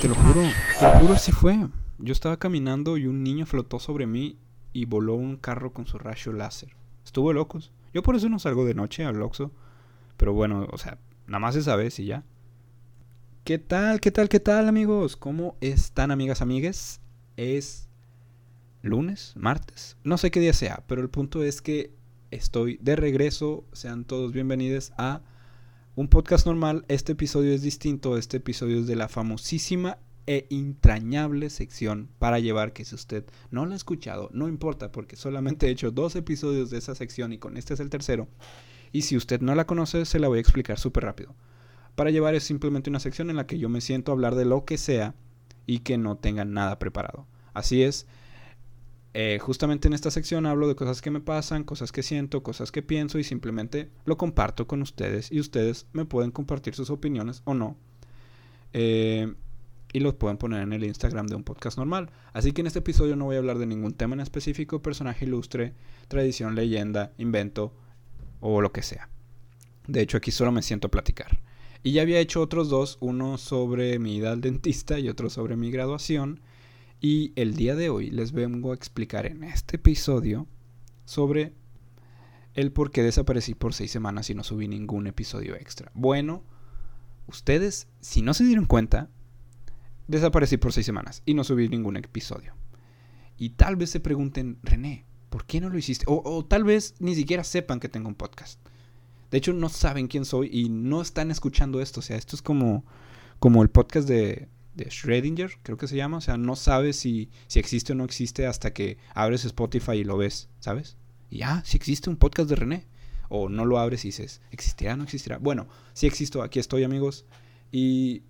Te lo juro, te lo juro, así fue. Yo estaba caminando y un niño flotó sobre mí y voló un carro con su rayo láser. Estuvo locos. Yo por eso no salgo de noche al Oxxo. Pero bueno, o sea, nada más esa vez y ya. ¿Qué tal, qué tal, qué tal amigos? ¿Cómo están amigas, amigues? Es lunes, martes, no sé qué día sea, pero el punto es que estoy de regreso. Sean todos bienvenidos a un podcast normal. Este episodio es distinto. Este episodio es de la famosísima e entrañable sección para llevar que si usted no lo ha escuchado, no importa porque solamente he hecho dos episodios de esa sección y con este es el tercero. Y si usted no la conoce, se la voy a explicar súper rápido. Para llevar es simplemente una sección en la que yo me siento a hablar de lo que sea y que no tenga nada preparado. Así es, eh, justamente en esta sección hablo de cosas que me pasan, cosas que siento, cosas que pienso y simplemente lo comparto con ustedes y ustedes me pueden compartir sus opiniones o no. Eh, y los pueden poner en el Instagram de un podcast normal. Así que en este episodio no voy a hablar de ningún tema en específico, personaje ilustre, tradición, leyenda, invento o lo que sea. De hecho aquí solo me siento a platicar. Y ya había hecho otros dos, uno sobre mi ida al dentista y otro sobre mi graduación. Y el día de hoy les vengo a explicar en este episodio sobre el por qué desaparecí por seis semanas y no subí ningún episodio extra. Bueno, ustedes, si no se dieron cuenta, desaparecí por seis semanas y no subí ningún episodio. Y tal vez se pregunten, René, ¿por qué no lo hiciste? O, tal vez ni siquiera sepan que tengo un podcast. De hecho, no saben quién soy y no están escuchando esto. O sea, esto es como, como el podcast de, de Schrödinger, creo que se llama. O sea, no sabes si, si existe o no existe hasta que abres Spotify y lo ves, ¿sabes? Y ya, si existe un podcast de René. O no lo abres y dices, ¿existirá o no existirá? Bueno, sí existo, aquí estoy amigos. Y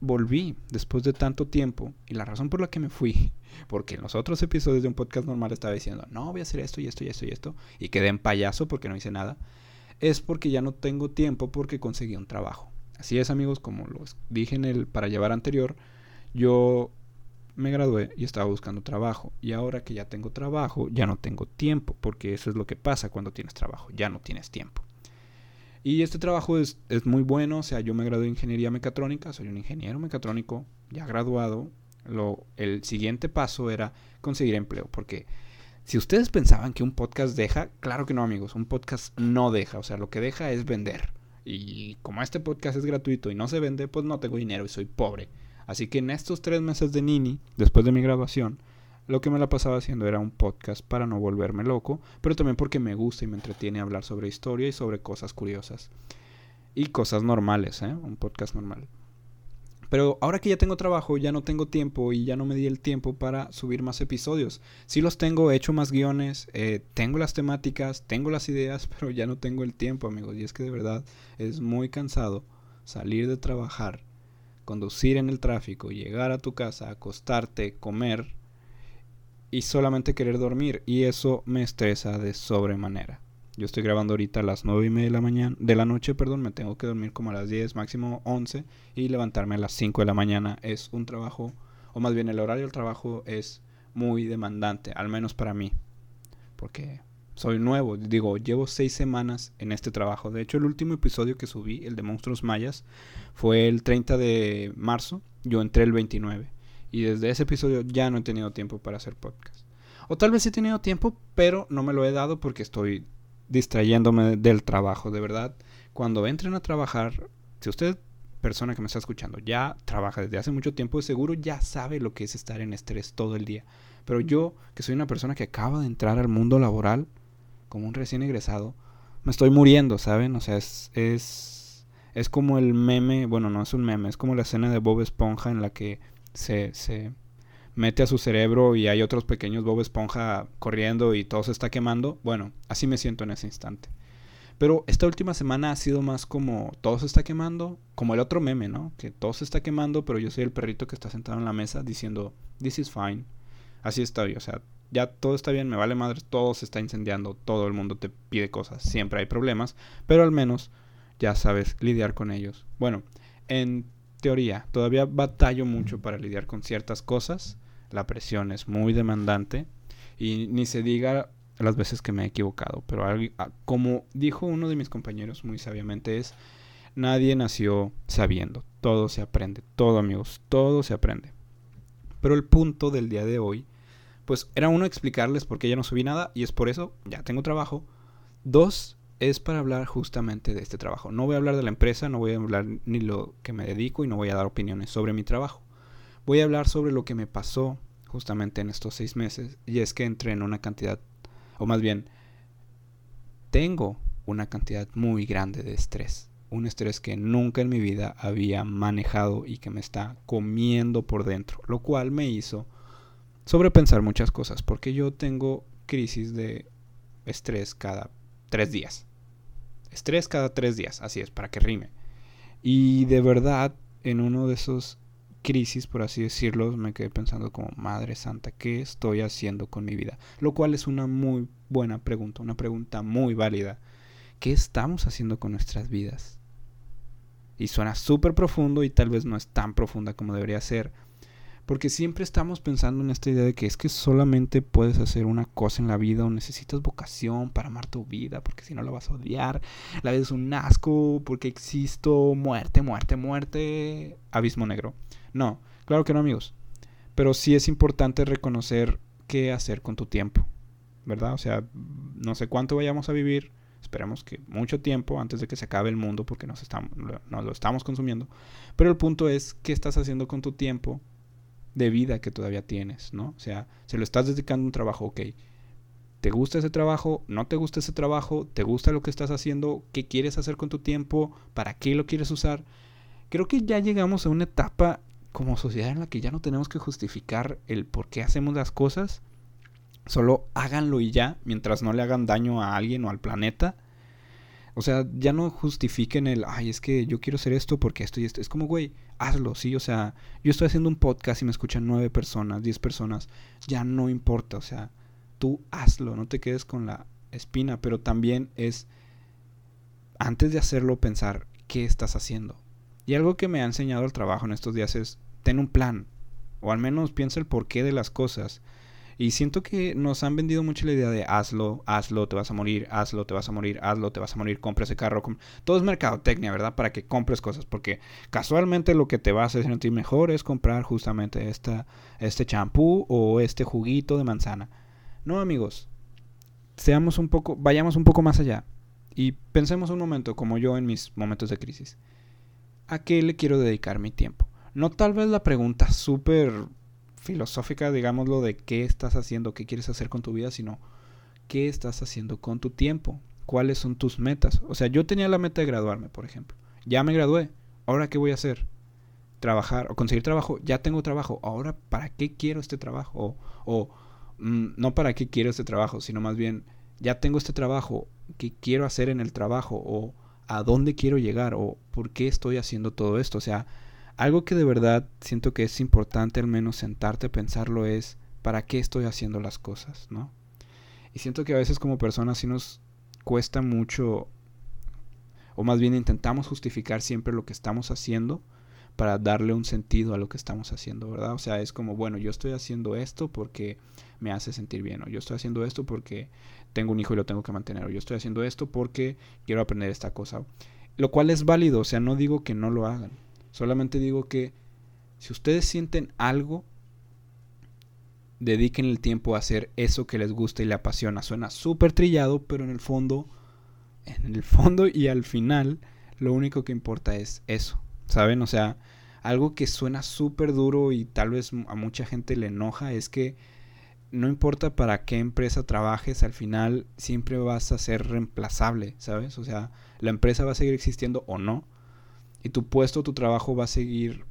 volví después de tanto tiempo. Y la razón por la que me fui, porque en los otros episodios de un podcast normal estaba diciendo, no, voy a hacer esto y esto y esto y esto. Y quedé en payaso porque no hice nada. Es porque ya no tengo tiempo porque conseguí un trabajo. Así es, amigos, como los dije en el para llevar anterior, yo me gradué y estaba buscando trabajo. Y ahora que ya tengo trabajo, ya no tengo tiempo, porque eso es lo que pasa cuando tienes trabajo, ya no tienes tiempo. Y este trabajo es, es muy bueno, o sea, yo me gradué de ingeniería mecatrónica, soy un ingeniero mecatrónico, ya graduado. Lo, el siguiente paso era conseguir empleo, porque si ustedes pensaban que un podcast deja, claro que no, amigos, un podcast no deja, o sea, lo que deja es vender. Y como este podcast es gratuito y no se vende, pues no tengo dinero y soy pobre. Así que en estos tres meses de Nini, después de mi graduación, lo que me la pasaba haciendo era un podcast para no volverme loco, pero también porque me gusta y me entretiene hablar sobre historia y sobre cosas curiosas. Y cosas normales, ¿eh? Un podcast normal. Pero ahora que ya tengo trabajo, ya no tengo tiempo y ya no me di el tiempo para subir más episodios. Sí los tengo, he hecho más guiones, eh, tengo las temáticas, tengo las ideas, pero ya no tengo el tiempo, amigos. Y es que de verdad es muy cansado salir de trabajar, conducir en el tráfico, llegar a tu casa, acostarte, comer y solamente querer dormir. Y eso me estresa de sobremanera. Yo estoy grabando ahorita a las 9 y media de la mañana, de la noche, perdón, me tengo que dormir como a las 10, máximo 11 y levantarme a las 5 de la mañana. Es un trabajo, o más bien el horario del trabajo es muy demandante, al menos para mí, porque soy nuevo, digo, llevo 6 semanas en este trabajo. De hecho, el último episodio que subí, el de Monstruos Mayas, fue el 30 de marzo, yo entré el 29 y desde ese episodio ya no he tenido tiempo para hacer podcast. O tal vez he tenido tiempo, pero no me lo he dado porque estoy distrayéndome del trabajo, de verdad. Cuando entren a trabajar, si usted, persona que me está escuchando, ya trabaja desde hace mucho tiempo, seguro ya sabe lo que es estar en estrés todo el día. Pero yo, que soy una persona que acaba de entrar al mundo laboral, como un recién egresado, me estoy muriendo, ¿saben? O sea, es, es, es como el meme, bueno, no es un meme, es como la escena de Bob Esponja en la que se, se mete a su cerebro y hay otros pequeños Bob Esponja corriendo y todo se está quemando. Bueno, así me siento en ese instante. Pero esta última semana ha sido más como todo se está quemando, como el otro meme, ¿no? Que todo se está quemando, pero yo soy el perrito que está sentado en la mesa diciendo, this is fine. Así estoy, o sea, ya todo está bien, me vale madre, todo se está incendiando, todo el mundo te pide cosas, siempre hay problemas, pero al menos ya sabes lidiar con ellos. Bueno, en teoría, todavía batallo mucho para lidiar con ciertas cosas, la presión es muy demandante y ni se diga las veces que me he equivocado, pero como dijo uno de mis compañeros muy sabiamente es, Nadie nació sabiendo. Todo se aprende. Todo, amigos. Todo se aprende. Pero el punto del día de hoy, pues era uno explicarles por qué ya no subí nada y es por eso, ya tengo trabajo. Dos, es para hablar justamente de este trabajo. No voy a hablar de la empresa, no voy a hablar ni lo que me dedico y no voy a dar opiniones sobre mi trabajo. Voy a hablar sobre lo que me pasó justamente en estos seis meses y es que entré en una cantidad, o más bien, tengo una cantidad muy grande de estrés. Un estrés que nunca en mi vida había manejado y que me está comiendo por dentro, lo cual me hizo sobrepensar muchas cosas, porque yo tengo crisis de estrés cada tres días. Estrés cada tres días, así es, para que rime. Y de verdad, en uno de esos crisis, por así decirlo, me quedé pensando como, Madre Santa, ¿qué estoy haciendo con mi vida? Lo cual es una muy buena pregunta, una pregunta muy válida. ¿Qué estamos haciendo con nuestras vidas? Y suena súper profundo y tal vez no es tan profunda como debería ser, porque siempre estamos pensando en esta idea de que es que solamente puedes hacer una cosa en la vida o necesitas vocación para amar tu vida, porque si no la vas a odiar. La vida es un asco, porque existo, muerte, muerte, muerte, abismo negro. No, claro que no amigos. Pero sí es importante reconocer qué hacer con tu tiempo, ¿verdad? O sea, no sé cuánto vayamos a vivir, esperemos que mucho tiempo antes de que se acabe el mundo porque nos, estamos, nos lo estamos consumiendo. Pero el punto es qué estás haciendo con tu tiempo de vida que todavía tienes, ¿no? O sea, se lo estás dedicando a un trabajo, ok. ¿Te gusta ese trabajo? ¿No te gusta ese trabajo? ¿Te gusta lo que estás haciendo? ¿Qué quieres hacer con tu tiempo? ¿Para qué lo quieres usar? Creo que ya llegamos a una etapa como sociedad en la que ya no tenemos que justificar el por qué hacemos las cosas. Solo háganlo y ya, mientras no le hagan daño a alguien o al planeta. O sea, ya no justifiquen el, ay, es que yo quiero hacer esto porque esto y esto. Es como, güey, hazlo, sí. O sea, yo estoy haciendo un podcast y me escuchan nueve personas, diez personas. Ya no importa, o sea, tú hazlo, no te quedes con la espina. Pero también es, antes de hacerlo, pensar qué estás haciendo. Y algo que me ha enseñado el trabajo en estos días es, ten un plan. O al menos piensa el porqué de las cosas. Y siento que nos han vendido mucho la idea de hazlo, hazlo, te vas a morir, hazlo, te vas a morir, hazlo, te vas a morir, compra ese carro. Todo es mercadotecnia, ¿verdad? Para que compres cosas. Porque casualmente lo que te va a hacer sentir mejor es comprar justamente esta, este champú o este juguito de manzana. No, amigos. Seamos un poco, vayamos un poco más allá. Y pensemos un momento, como yo en mis momentos de crisis. ¿A qué le quiero dedicar mi tiempo? No tal vez la pregunta súper filosófica, digámoslo, de qué estás haciendo, qué quieres hacer con tu vida, sino qué estás haciendo con tu tiempo, cuáles son tus metas. O sea, yo tenía la meta de graduarme, por ejemplo. Ya me gradué. Ahora, ¿qué voy a hacer? Trabajar o conseguir trabajo. Ya tengo trabajo. Ahora, ¿para qué quiero este trabajo? O, mm, no para qué quiero este trabajo, sino más bien, ya tengo este trabajo. ¿Qué quiero hacer en el trabajo? O a dónde quiero llegar? O por qué estoy haciendo todo esto. O sea, algo que de verdad siento que es importante al menos sentarte a pensarlo es para qué estoy haciendo las cosas, ¿no? Y siento que a veces como personas sí nos cuesta mucho, o más bien intentamos justificar siempre lo que estamos haciendo para darle un sentido a lo que estamos haciendo, ¿verdad? O sea, es como, bueno, yo estoy haciendo esto porque me hace sentir bien, o yo estoy haciendo esto porque tengo un hijo y lo tengo que mantener, o yo estoy haciendo esto porque quiero aprender esta cosa. Lo cual es válido, o sea, no digo que no lo hagan, Solamente digo que si ustedes sienten algo, dediquen el tiempo a hacer eso que les gusta y le apasiona. Suena súper trillado, pero en el fondo, en el fondo y al final, lo único que importa es eso. ¿Saben? O sea, algo que suena súper duro y tal vez a mucha gente le enoja es que no importa para qué empresa trabajes, al final siempre vas a ser reemplazable, ¿sabes? O sea, la empresa va a seguir existiendo o no, y tu puesto, tu trabajo va a seguir,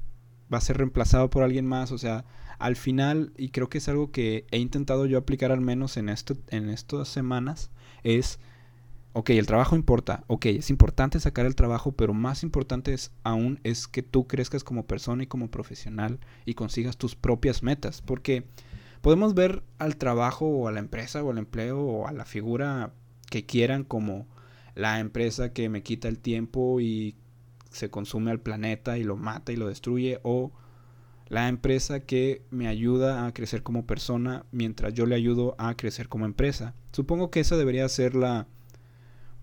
va a ser reemplazado por alguien más. O sea, al final, y creo que es algo que he intentado yo aplicar al menos en, esto, en estas semanas, es, ok, el trabajo importa, ok, es importante sacar el trabajo, pero más importante es, aún es que tú crezcas como persona y como profesional y consigas tus propias metas. Porque podemos ver al trabajo o a la empresa o al empleo o a la figura que quieran como la empresa que me quita el tiempo y se consume al planeta y lo mata y lo destruye o la empresa que me ayuda a crecer como persona mientras yo le ayudo a crecer como empresa. Supongo que esa debería ser la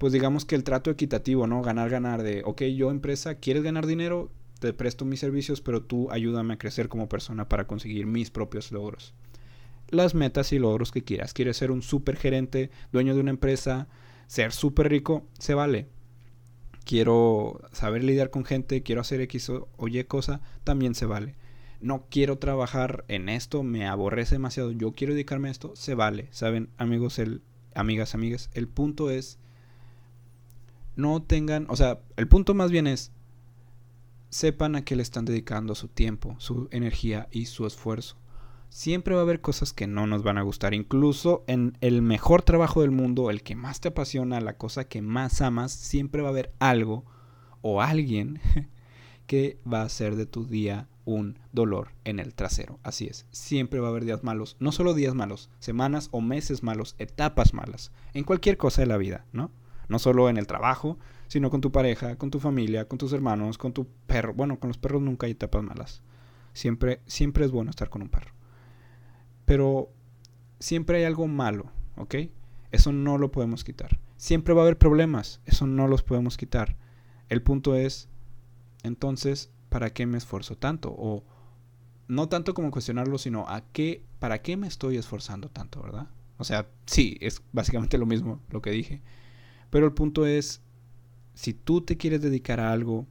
pues digamos que el trato equitativo, ¿no? Ganar, ganar de, ok, yo empresa, ¿quieres ganar dinero? Te presto mis servicios, pero tú ayúdame a crecer como persona para conseguir mis propios logros. Las metas y logros que quieras. ¿Quieres ser un super gerente, dueño de una empresa, ser súper rico? Se vale. Quiero saber lidiar con gente, quiero hacer X o Y cosa, también se vale no quiero trabajar en esto, me aborrece demasiado, yo quiero dedicarme a esto, se vale, ¿saben? Amigos, el, amigas, amigas, el punto es, no tengan, o sea, el punto más bien es, sepan a qué le están dedicando su tiempo, su energía y su esfuerzo. Siempre va a haber cosas que no nos van a gustar, incluso en el mejor trabajo del mundo, el que más te apasiona, la cosa que más amas, siempre va a haber algo o alguien que va a hacer de tu día un dolor en el trasero. Así es, siempre va a haber días malos, no solo días malos, semanas o meses malos, etapas malas, en cualquier cosa de la vida, ¿no? No solo en el trabajo, sino con tu pareja, con tu familia, con tus hermanos, con tu perro. Bueno, con los perros nunca hay etapas malas. Siempre, siempre es bueno estar con un perro. Pero siempre hay algo malo, ¿ok? Eso no lo podemos quitar. Siempre va a haber problemas, eso no los podemos quitar. El punto es, entonces, ¿para qué me esfuerzo tanto? O no tanto como cuestionarlo, sino a qué, ¿para qué me estoy esforzando tanto, verdad? O sea, sí, es básicamente lo mismo lo que dije. Pero el punto es, si tú te quieres dedicar a algo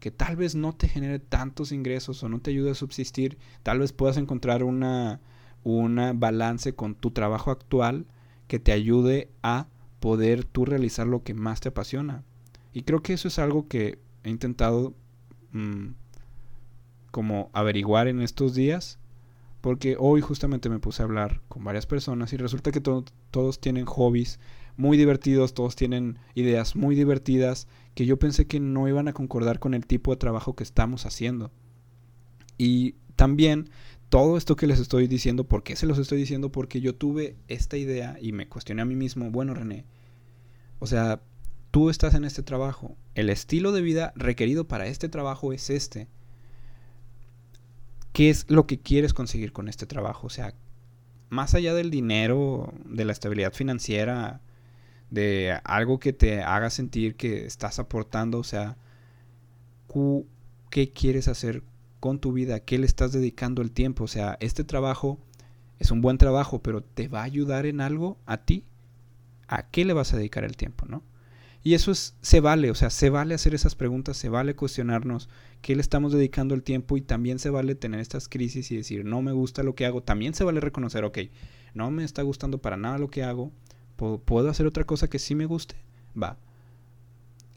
que tal vez no te genere tantos ingresos o no te ayude a subsistir, tal vez puedas encontrar una, una balance con tu trabajo actual que te ayude a poder tú realizar lo que más te apasiona. Y creo que eso es algo que he intentado Mm, como averiguar en estos días. Porque hoy justamente me puse a hablar con varias personas y resulta que todos tienen hobbies muy divertidos, todos tienen ideas muy divertidas que yo pensé que no iban a concordar con el tipo de trabajo que estamos haciendo. Y también todo esto que les estoy diciendo, ¿por qué se los estoy diciendo? Porque yo tuve esta idea y me cuestioné a mí mismo, bueno René, o sea, tú estás en este trabajo, el estilo de vida requerido para este trabajo es este. ¿Qué es lo que quieres conseguir con este trabajo? O sea, más allá del dinero, de la estabilidad financiera, de algo que te haga sentir que estás aportando, o sea, ¿qué quieres hacer con tu vida? ¿Qué le estás dedicando el tiempo? O sea, este trabajo es un buen trabajo, pero ¿te va a ayudar en algo a ti? ¿A qué le vas a dedicar el tiempo, no? Y eso es, se vale, o sea, se vale hacer esas preguntas, se vale cuestionarnos qué le estamos dedicando el tiempo y también se vale tener estas crisis y decir, no me gusta lo que hago, también se vale reconocer, ok, no me está gustando para nada lo que hago, ¿puedo hacer otra cosa que sí me guste? Va.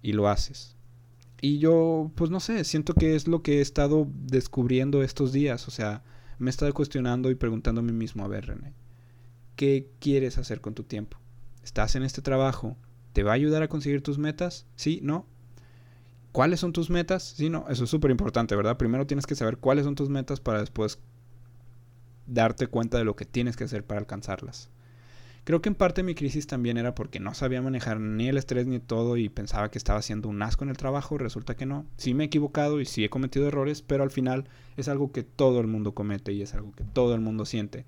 Y lo haces. Y yo, pues no sé, siento que es lo que he estado descubriendo estos días, o sea, me he estado cuestionando y preguntando a mí mismo, a ver, René, ¿qué quieres hacer con tu tiempo? ¿Estás en este trabajo? ¿Te va a ayudar a conseguir tus metas? ¿Sí? ¿No? ¿Cuáles son tus metas? Sí, no, eso es súper importante, ¿verdad? Primero tienes que saber cuáles son tus metas para después darte cuenta de lo que tienes que hacer para alcanzarlas. Creo que en parte mi crisis también era porque no sabía manejar ni el estrés ni todo y pensaba que estaba haciendo un asco en el trabajo, resulta que no. Sí me he equivocado y sí he cometido errores, pero al final es algo que todo el mundo comete y es algo que todo el mundo siente.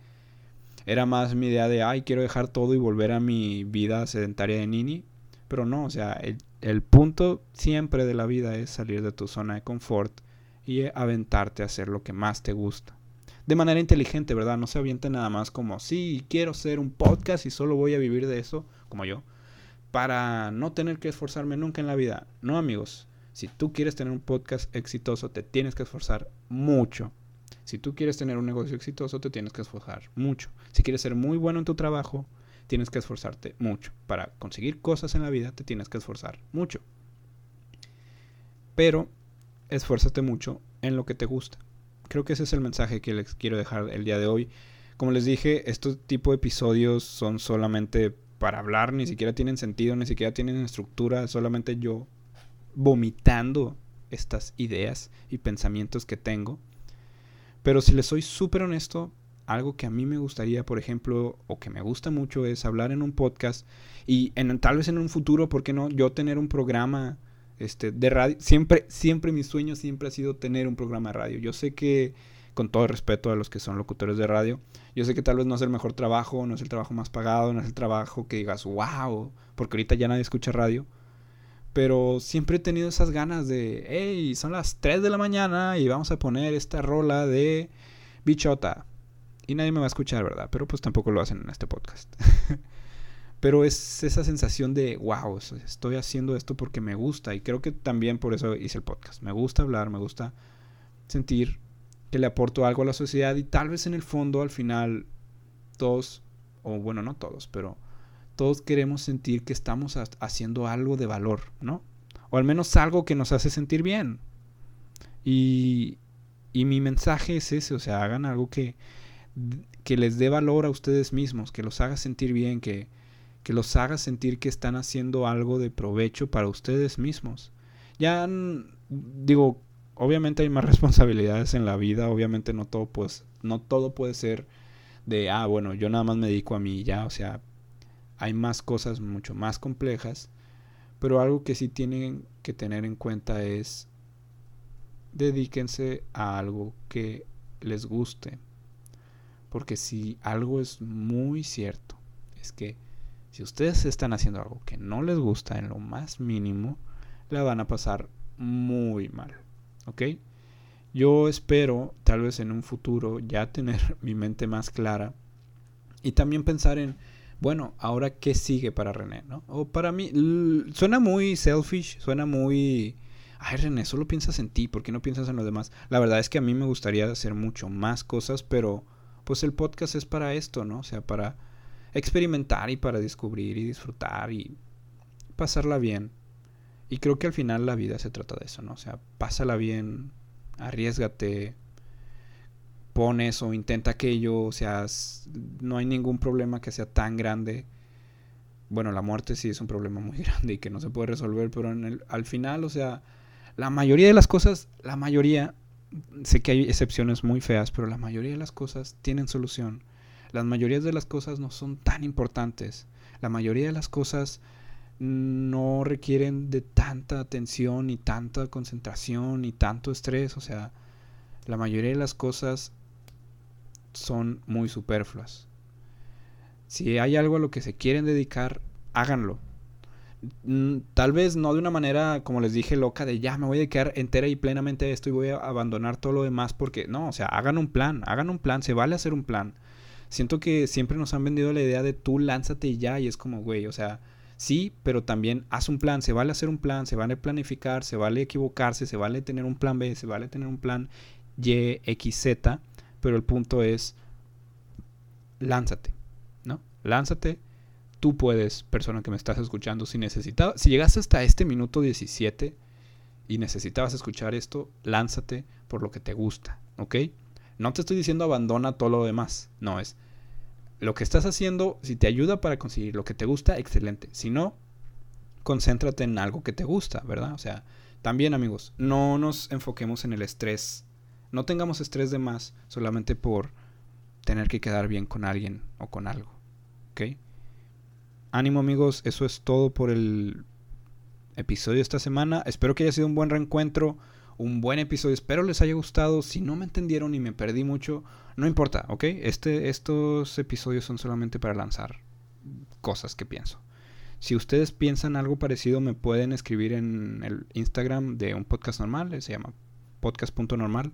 Era más mi idea de, ay, quiero dejar todo y volver a mi vida sedentaria de Nini, pero no, o sea, el, punto siempre de la vida es salir de tu zona de confort y aventarte a hacer lo que más te gusta. De manera inteligente, ¿verdad? No se aviente nada más como, sí, quiero hacer un podcast y solo voy a vivir de eso, como yo, para no tener que esforzarme nunca en la vida. No, amigos, si tú quieres tener un podcast exitoso, te tienes que esforzar mucho. Si tú quieres tener un negocio exitoso, te tienes que esforzar mucho. Si quieres ser muy bueno en tu trabajo, tienes que esforzarte mucho. Para conseguir cosas en la vida te tienes que esforzar mucho. Pero esfuérzate mucho en lo que te gusta. Creo que ese es el mensaje que les quiero dejar el día de hoy. Como les dije, estos tipo de episodios son solamente para hablar, ni siquiera tienen sentido, ni siquiera tienen estructura, solamente yo vomitando estas ideas y pensamientos que tengo. Pero si les soy súper honesto, algo que a mí me gustaría, por ejemplo, o que me gusta mucho es hablar en un podcast y en, tal vez en un futuro, ¿por qué no? Yo tener un programa este, de radio. Siempre, siempre mi sueño siempre ha sido tener un programa de radio. Yo sé que con todo el respeto a los que son locutores de radio. Yo sé que tal vez no es el mejor trabajo, no es el trabajo más pagado, no es el trabajo que digas, wow, porque ahorita ya nadie escucha radio. Pero siempre he tenido esas ganas de, hey, son las 3 de la mañana y vamos a poner esta rola de bichota. Y nadie me va a escuchar, ¿verdad? Pero pues tampoco lo hacen en este podcast. Pero es esa sensación de, wow, estoy haciendo esto porque me gusta. Y creo que también por eso hice el podcast. Me gusta hablar, me gusta sentir que le aporto algo a la sociedad y tal vez en el fondo al final todos, o bueno, no todos, pero todos queremos sentir que estamos haciendo algo de valor, ¿no? O al menos algo que nos hace sentir bien. Y, y mi mensaje es ese, o sea, hagan algo que, que les dé valor a ustedes mismos, que los haga sentir bien, que, que los haga sentir que están haciendo algo de provecho para ustedes mismos. Ya digo, obviamente hay más responsabilidades en la vida, obviamente no todo pues no todo puede ser de ah, bueno, yo nada más me dedico a mí ya, o sea, hay más cosas mucho más complejas, pero algo que sí tienen que tener en cuenta es dedíquense a algo que les guste. Porque si algo es muy cierto, es que si ustedes están haciendo algo que no les gusta en lo más mínimo, la van a pasar muy mal. ¿Ok? Yo espero, tal vez en un futuro, ya tener mi mente más clara y también pensar en, bueno, ahora qué sigue para René, ¿no? O para mí, suena muy selfish, suena muy... Ay, René, solo piensas en ti, ¿por qué no piensas en los demás? La verdad es que a mí me gustaría hacer mucho más cosas, pero pues el podcast es para esto, ¿no? O sea, para experimentar y para descubrir y disfrutar y pasarla bien. Y creo que al final la vida se trata de eso, ¿no? O sea, pásala bien, arriesgate, pon eso, intenta aquello, o sea, no hay ningún problema que sea tan grande. Bueno, la muerte sí es un problema muy grande y que no se puede resolver, pero al final, o sea, la mayoría de las cosas, la mayoría, sé que hay excepciones muy feas, pero la mayoría de las cosas tienen solución. Las mayorías de las cosas no son tan importantes. La mayoría de las cosas no requieren de tanta atención, ni tanta concentración, ni tanto estrés. O sea, la mayoría de las cosas son muy superfluas. Si hay algo a lo que se quieren dedicar, háganlo. Mm, tal vez no de una manera, como les dije, loca de ya me voy a dedicar entera y plenamente a esto y voy a abandonar todo lo demás porque no, o sea, hagan un plan, hagan un plan, se vale hacer un plan. Siento que siempre nos han vendido la idea de tú lánzate y ya y es como, güey, o sea, Sí, pero también haz un plan, se vale hacer un plan, se vale planificar, se vale equivocarse, se vale tener un plan B, se vale tener un plan Y, X, Z, pero el punto es, lánzate, ¿no? Lánzate, tú puedes, persona que me estás escuchando, si necesitabas, si llegaste hasta este minuto 17 y necesitabas escuchar esto, lánzate por lo que te gusta, ¿ok? No te estoy diciendo abandona todo lo demás, no es lo que estás haciendo, si te ayuda para conseguir lo que te gusta, excelente. Si no, concéntrate en algo que te gusta, ¿verdad? O sea, también amigos, no nos enfoquemos en el estrés. No tengamos estrés de más solamente por tener que quedar bien con alguien o con algo. ¿Ok? Ánimo amigos, eso es todo por el episodio de esta semana. Espero que haya sido un buen reencuentro un buen episodio. Espero les haya gustado. Si no me entendieron y me perdí mucho, no importa, ¿ok? Este, estos episodios son solamente para lanzar cosas que pienso. Si ustedes piensan algo parecido, me pueden escribir en el Instagram de un podcast normal. Se llama podcast.normal.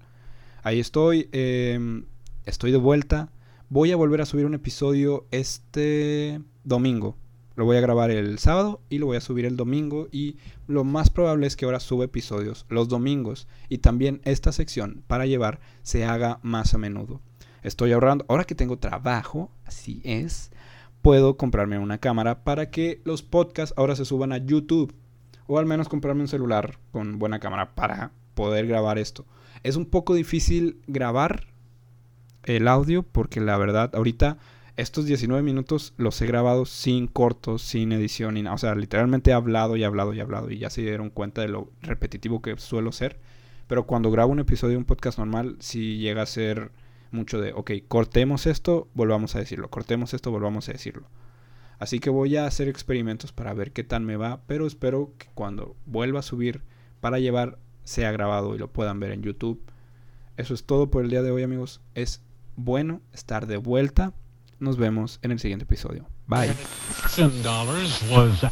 Ahí estoy. Em, estoy de vuelta. Voy a volver a subir un episodio este domingo. Lo voy a grabar el sábado y lo voy a subir el domingo y lo más probable es que ahora suba episodios los domingos y también esta sección para llevar se haga más a menudo. Estoy ahorrando, ahora que tengo trabajo, así es, puedo comprarme una cámara para que los podcasts ahora se suban a YouTube o al menos comprarme un celular con buena cámara para poder grabar esto. Es un poco difícil grabar el audio porque la verdad ahorita estos 19 minutos los he grabado sin cortos, sin edición, ni nada. O sea, literalmente he hablado y hablado y hablado y ya se dieron cuenta de lo repetitivo que suelo ser. Pero cuando grabo un episodio de un podcast normal, sí llega a ser mucho de, ok, cortemos esto, volvamos a decirlo, cortemos esto, volvamos a decirlo. Así que voy a hacer experimentos para ver qué tal me va, pero espero que cuando vuelva a subir para llevar sea grabado y lo puedan ver en YouTube eso es todo por el día de hoy, amigos. Es bueno estar de vuelta. Nos vemos en el siguiente episodio. Bye. $10 was